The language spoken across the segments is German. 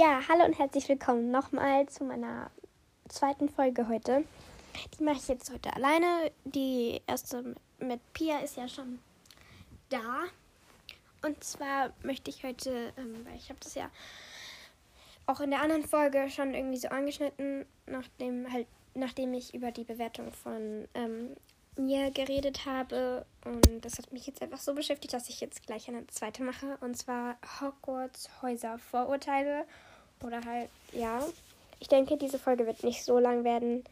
Ja, hallo und herzlich willkommen nochmal zu meiner zweiten Folge heute. Die mache ich jetzt heute alleine. Die erste mit Pia ist ja schon da. Und zwar möchte ich heute, ähm, weil ich habe das ja auch in der anderen Folge schon irgendwie so angeschnitten, nachdem halt, nachdem ich über die Bewertung von ähm, mir geredet habe. Und das hat mich jetzt einfach so beschäftigt, dass ich jetzt gleich eine zweite mache. Und zwar Hogwarts Häuser Vorurteile. Oder halt, ja. Ich denke, diese Folge wird nicht so lang werden,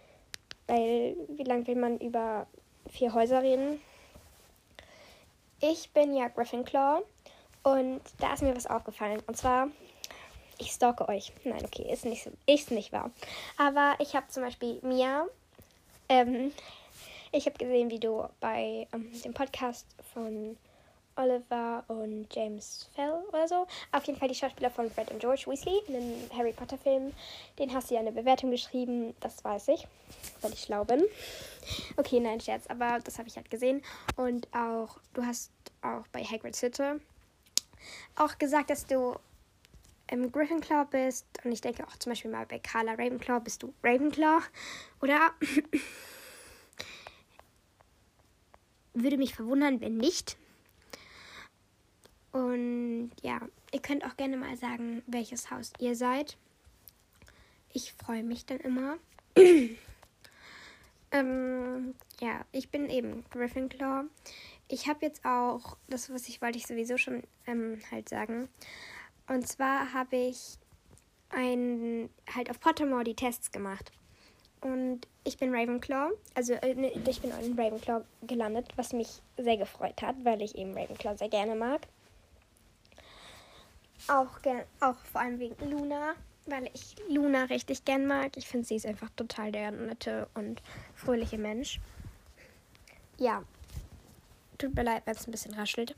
weil wie lange will man über vier Häuser reden? Ich bin ja Gryffindor und da ist mir was aufgefallen. Und zwar, ich stalke euch. Nein, okay, ist nicht, ist nicht wahr. Aber ich habe zum Beispiel Mia, ähm, ich habe gesehen, wie du bei ähm, dem Podcast von Oliver und James Fell oder so. Auf jeden Fall die Schauspieler von Fred und George Weasley in den Harry Potter Film. Den hast du ja eine Bewertung geschrieben, das weiß ich, weil ich schlau bin. Okay, nein, Scherz, aber das habe ich halt gesehen. Und auch, du hast auch bei Hagrid's Hütte auch gesagt, dass du im Gryffindor bist. Und ich denke auch zum Beispiel mal bei Carla Ravenclaw bist du Ravenclaw. Oder würde mich verwundern, wenn nicht. Und ja, ihr könnt auch gerne mal sagen, welches Haus ihr seid. Ich freue mich dann immer. ähm, ja, ich bin eben Gryffindor. Ich habe jetzt auch, das was ich wollte ich sowieso schon ähm, halt sagen. Und zwar habe ich ein, halt auf Pottermore die Tests gemacht. Und ich bin Ravenclaw. Also äh, ne, ich bin in Ravenclaw gelandet, was mich sehr gefreut hat, weil ich eben Ravenclaw sehr gerne mag. Auch, auch vor allem wegen Luna, weil ich Luna richtig gern mag. Ich finde, sie ist einfach total der nette und fröhliche Mensch. Ja, tut mir leid, wenn es ein bisschen raschelt.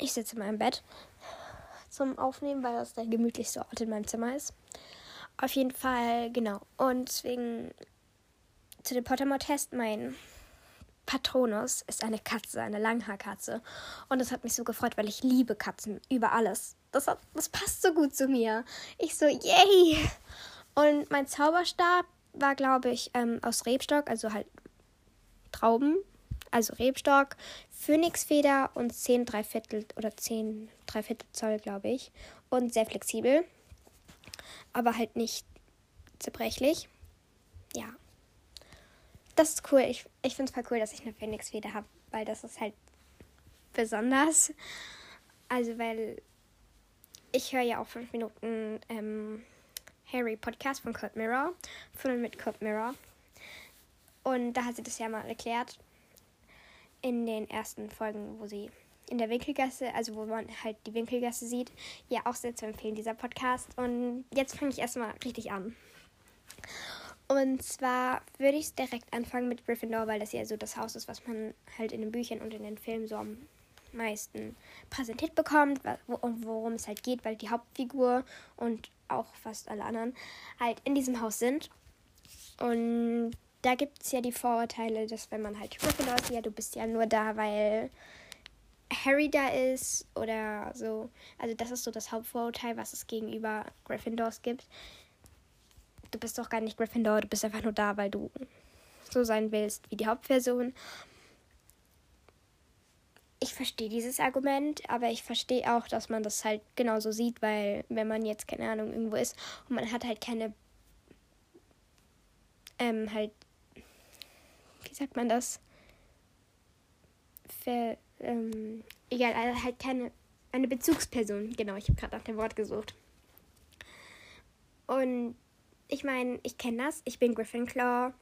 Ich sitze in meinem Bett zum Aufnehmen, weil das der gemütlichste Ort in meinem Zimmer ist. Auf jeden Fall, genau. Und deswegen zu dem Pottermore-Test, mein Patronus ist eine Katze, eine Langhaarkatze. Und das hat mich so gefreut, weil ich liebe Katzen über alles. Das, hat, das passt so gut zu mir. Ich so, yay! Und mein Zauberstab war, glaube ich, ähm, aus Rebstock, also halt Trauben, also Rebstock, Phönixfeder und 10 Dreiviertel oder 10 Dreiviertel Zoll, glaube ich. Und sehr flexibel. Aber halt nicht zerbrechlich. Das ist cool. Ich, ich finde es voll cool, dass ich eine Phoenix-Feder habe, weil das ist halt besonders. Also, weil ich höre ja auch fünf Minuten ähm, Harry Podcast von Kurt Mirror, von und mit Kurt Mirror. Und da hat sie das ja mal erklärt in den ersten Folgen, wo sie in der Winkelgasse, also wo man halt die Winkelgasse sieht, ja auch sehr zu empfehlen, dieser Podcast. Und jetzt fange ich erstmal richtig an. Und zwar würde ich direkt anfangen mit Gryffindor, weil das ja so das Haus ist, was man halt in den Büchern und in den Filmen so am meisten präsentiert bekommt und worum es halt geht, weil die Hauptfigur und auch fast alle anderen halt in diesem Haus sind. Und da gibt es ja die Vorurteile, dass wenn man halt Gryffindor ist, ja, du bist ja nur da, weil Harry da ist oder so. Also das ist so das Hauptvorurteil, was es gegenüber Gryffindors gibt du bist doch gar nicht Gryffindor, du bist einfach nur da, weil du so sein willst wie die Hauptperson. Ich verstehe dieses Argument, aber ich verstehe auch, dass man das halt genauso sieht, weil wenn man jetzt, keine Ahnung, irgendwo ist und man hat halt keine, ähm, halt, wie sagt man das? Ver, ähm, egal, also halt keine, eine Bezugsperson, genau, ich habe gerade nach dem Wort gesucht. Und ich meine, ich kenne das. Ich bin Gryffindor.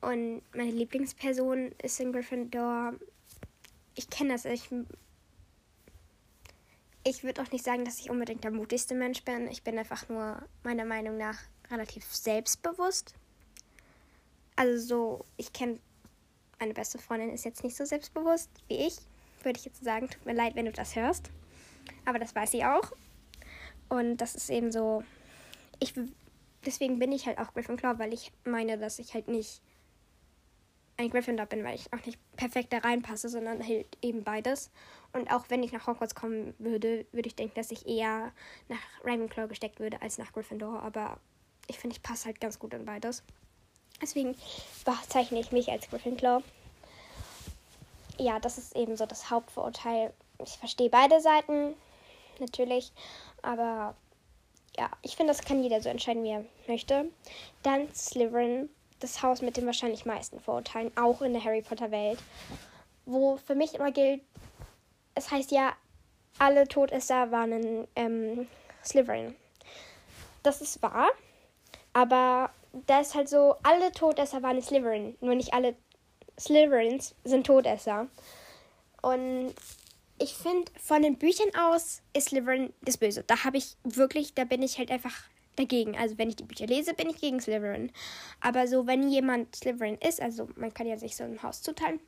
Und meine Lieblingsperson ist in Gryffindor. Ich kenne das. Ich, ich würde auch nicht sagen, dass ich unbedingt der mutigste Mensch bin. Ich bin einfach nur meiner Meinung nach relativ selbstbewusst. Also so, ich kenne meine beste Freundin ist jetzt nicht so selbstbewusst wie ich. Würde ich jetzt sagen, tut mir leid, wenn du das hörst. Aber das weiß sie auch. Und das ist eben so, ich deswegen bin ich halt auch Gryffindor, weil ich meine, dass ich halt nicht ein Gryffindor bin, weil ich auch nicht perfekt da reinpasse, sondern halt eben beides. Und auch wenn ich nach Hogwarts kommen würde, würde ich denken, dass ich eher nach Ravenclaw gesteckt würde als nach Gryffindor. Aber ich finde, ich passe halt ganz gut in beides. Deswegen bezeichne ich mich als Gryffindor. Ja, das ist eben so das Hauptvorurteil. Ich verstehe beide Seiten, natürlich. Aber ja, ich finde, das kann jeder so entscheiden, wie er möchte. Dann Slytherin, das Haus mit den wahrscheinlich meisten Vorurteilen, auch in der Harry Potter Welt. Wo für mich immer gilt, es heißt ja, alle Todesser waren in ähm, Slytherin. Das ist wahr, aber da ist halt so, alle Todesser waren in Slytherin, nur nicht alle Slytherins sind Todesser. Und ich finde, von den Büchern aus ist Slytherin das Böse. Da habe ich wirklich, da bin ich halt einfach dagegen. Also wenn ich die Bücher lese, bin ich gegen Slytherin. Aber so, wenn jemand Slytherin ist, also man kann ja sich so ein Haus zuteilen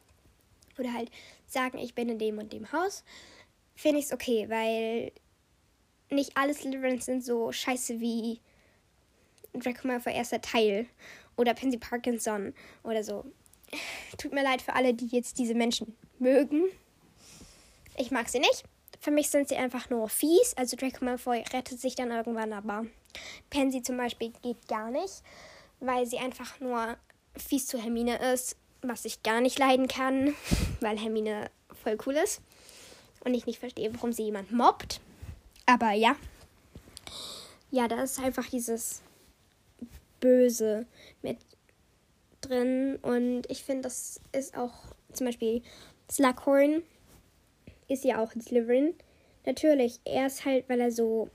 oder halt sagen, ich bin in dem und dem Haus, finde ich es okay, weil nicht alle Slytherins sind so scheiße wie Draco Malfoy erster Teil oder Pansy Parkinson oder so. Tut mir leid für alle, die jetzt diese Menschen mögen. Ich mag sie nicht. Für mich sind sie einfach nur fies. Also Draco Malfoy rettet sich dann irgendwann, aber Pansy zum Beispiel geht gar nicht, weil sie einfach nur fies zu Hermine ist, was ich gar nicht leiden kann, weil Hermine voll cool ist und ich nicht verstehe, warum sie jemand mobbt. Aber ja. Ja, da ist einfach dieses Böse mit drin und ich finde, das ist auch zum Beispiel Slughorn ist ja auch ein Slytherin. Natürlich, er ist halt, weil er so,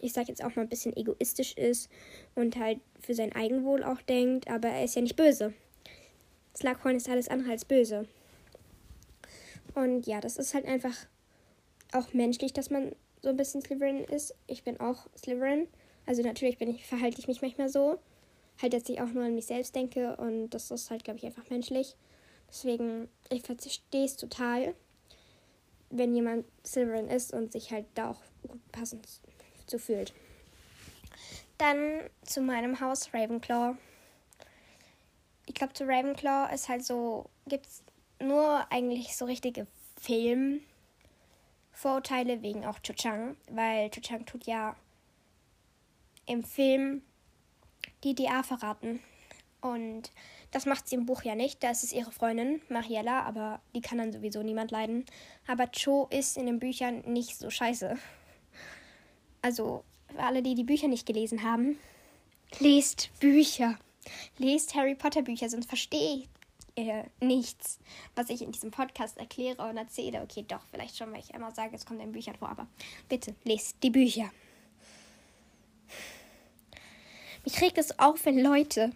ich sag jetzt auch mal ein bisschen egoistisch ist und halt für sein Eigenwohl auch denkt, aber er ist ja nicht böse. Slughorn ist alles andere als böse. Und ja, das ist halt einfach auch menschlich, dass man so ein bisschen Slytherin ist. Ich bin auch Slytherin. Also natürlich bin ich, verhalte ich mich manchmal so. Halt, dass ich auch nur an mich selbst denke und das ist halt, glaube ich, einfach menschlich. Deswegen, ich verstehe es total wenn jemand Slytherin ist und sich halt da auch gut passend zu fühlt. Dann zu meinem Haus Ravenclaw. Ich glaube, zu Ravenclaw ist halt so, gibt es nur eigentlich so richtige Filmvorurteile wegen auch Cho Chang, weil Cho Chang tut ja im Film die DA verraten. Und das macht sie im Buch ja nicht. Da ist es ihre Freundin, Mariella, aber die kann dann sowieso niemand leiden. Aber Cho ist in den Büchern nicht so scheiße. Also, für alle, die die Bücher nicht gelesen haben, lest Bücher. Lest Harry Potter Bücher, sonst verstehe ihr nichts, was ich in diesem Podcast erkläre und erzähle. Okay, doch, vielleicht schon, weil ich immer sage, es kommt in Büchern vor, aber bitte, lest die Bücher. Mich regt es auf, wenn Leute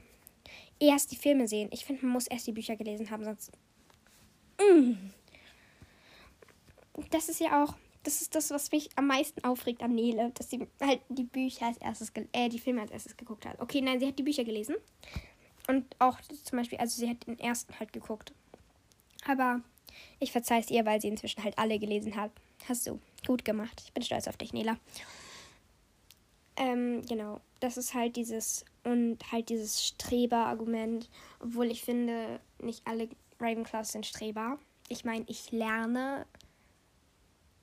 erst die Filme sehen. Ich finde, man muss erst die Bücher gelesen haben, sonst. Mm. Das ist ja auch, das ist das, was mich am meisten aufregt an Nele, dass sie halt die Bücher als erstes, äh, die Filme als erstes geguckt hat. Okay, nein, sie hat die Bücher gelesen. Und auch zum Beispiel, also sie hat den ersten halt geguckt. Aber ich verzeihe es ihr, weil sie inzwischen halt alle gelesen hat. Hast du gut gemacht. Ich bin stolz auf dich, Nela. Ähm, genau. Das ist halt dieses und halt dieses Streber-Argument, obwohl ich finde, nicht alle Ravenclaws sind Streber. Ich meine, ich lerne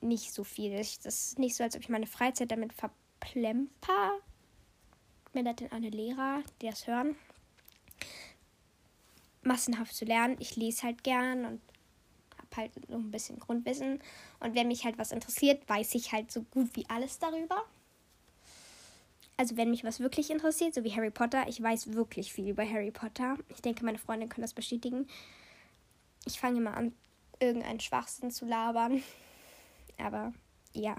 nicht so viel. Das ist nicht so, als ob ich meine Freizeit damit verplemper. Mir das denn alle Lehrer, die das hören. Massenhaft zu lernen. Ich lese halt gern und habe halt so ein bisschen Grundwissen. Und wenn mich halt was interessiert, weiß ich halt so gut wie alles darüber also wenn mich was wirklich interessiert, so wie Harry Potter, ich weiß wirklich viel über Harry Potter. Ich denke, meine Freunde können das bestätigen. Ich fange immer an, irgendeinen Schwachsinn zu labern. Aber ja.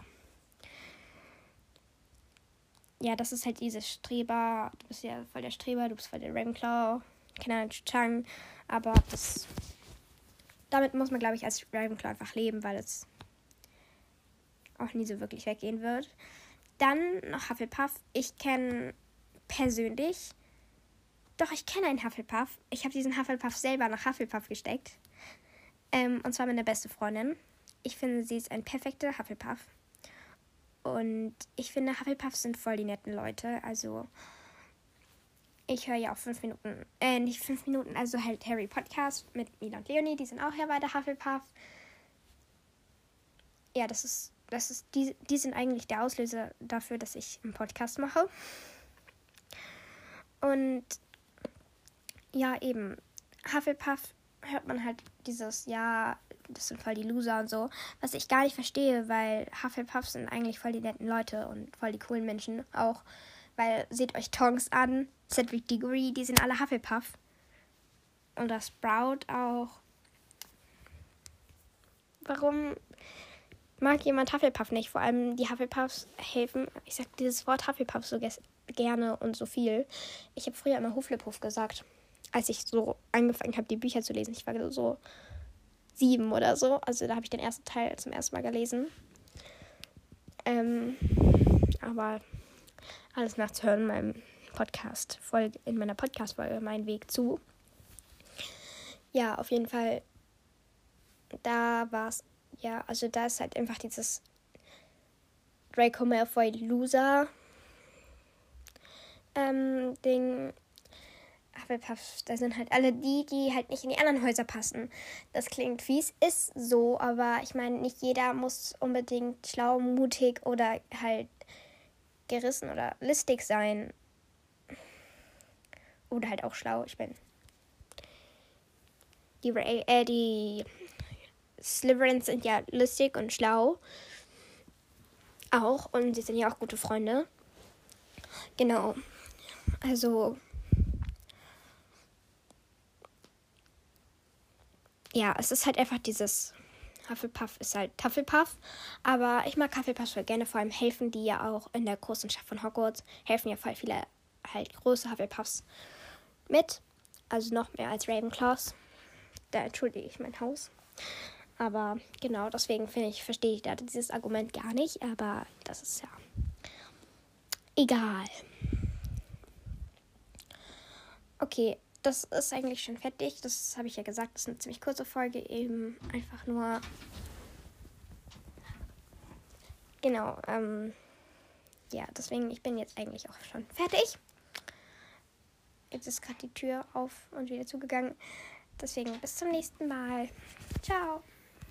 Ja, das ist halt dieses Streber. Du bist ja voll der Streber, du bist voll der Ravenclaw. Keine Ahnung, Chang. Aber das. Damit muss man, glaube ich, als Ravenclaw einfach leben, weil es auch nie so wirklich weggehen wird. Dann noch Hufflepuff. Ich kenne persönlich. Doch, ich kenne einen Hufflepuff. Ich habe diesen Hufflepuff selber nach Hufflepuff gesteckt. Ähm, und zwar meine beste Freundin. Ich finde, sie ist ein perfekter Hufflepuff. Und ich finde, Hufflepuffs sind voll die netten Leute. Also, ich höre ja auch fünf Minuten, äh, nicht fünf Minuten, also halt Harry Podcast mit Mila und Leonie, die sind auch ja bei der Hufflepuff. Ja, das ist, das ist, die, die sind eigentlich der Auslöser dafür, dass ich einen Podcast mache. Und ja, eben, Hufflepuff hört man halt dieses, ja, das sind voll die Loser und so, was ich gar nicht verstehe, weil Hufflepuff sind eigentlich voll die netten Leute und voll die coolen Menschen auch, weil seht euch Tongs an, Cedric Diggory, die sind alle Hufflepuff. Und das Sprout auch. Warum mag jemand Hufflepuff nicht? Vor allem die Hufflepuffs helfen. Ich sag dieses Wort Hufflepuff so gerne und so viel. Ich habe früher immer Hufflepuff gesagt, als ich so angefangen habe, die Bücher zu lesen. Ich war so sieben oder so. Also da habe ich den ersten Teil zum ersten Mal gelesen. Ähm, aber alles nachzuhören in meinem Podcast, Folge, in meiner Podcast-Folge Mein Weg zu. Ja, auf jeden Fall, da war es, ja, also da ist halt einfach dieses Draco Malfoy Loser ähm, Ding. Hufflepuff, da sind halt alle die, die halt nicht in die anderen Häuser passen. Das klingt fies, ist so, aber ich meine, nicht jeder muss unbedingt schlau, mutig oder halt gerissen oder listig sein. Oder halt auch schlau. Ich bin. Die, äh, die Slytherins sind ja lustig und schlau. Auch. Und sie sind ja auch gute Freunde. Genau. Also. Ja, es ist halt einfach dieses Hufflepuff ist halt Hufflepuff. Aber ich mag Hufflepuff voll gerne. Vor allem helfen die ja auch in der großen Stadt von Hogwarts. Helfen ja voll viele halt große Hufflepuffs mit. Also noch mehr als Ravenclaws. Da entschuldige ich mein Haus. Aber genau, deswegen finde ich, verstehe ich da dieses Argument gar nicht. Aber das ist ja egal. Okay, das ist eigentlich schon fertig. Das habe ich ja gesagt. Das ist eine ziemlich kurze Folge. Eben einfach nur. Genau. Ähm, ja, deswegen, ich bin jetzt eigentlich auch schon fertig. Jetzt ist gerade die Tür auf und wieder zugegangen. Deswegen bis zum nächsten Mal. Ciao.